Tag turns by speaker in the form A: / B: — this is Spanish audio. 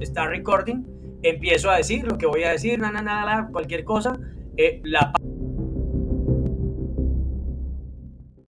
A: está recording, empiezo a decir lo que voy a decir, nada, nada, cualquier cosa. Eh, la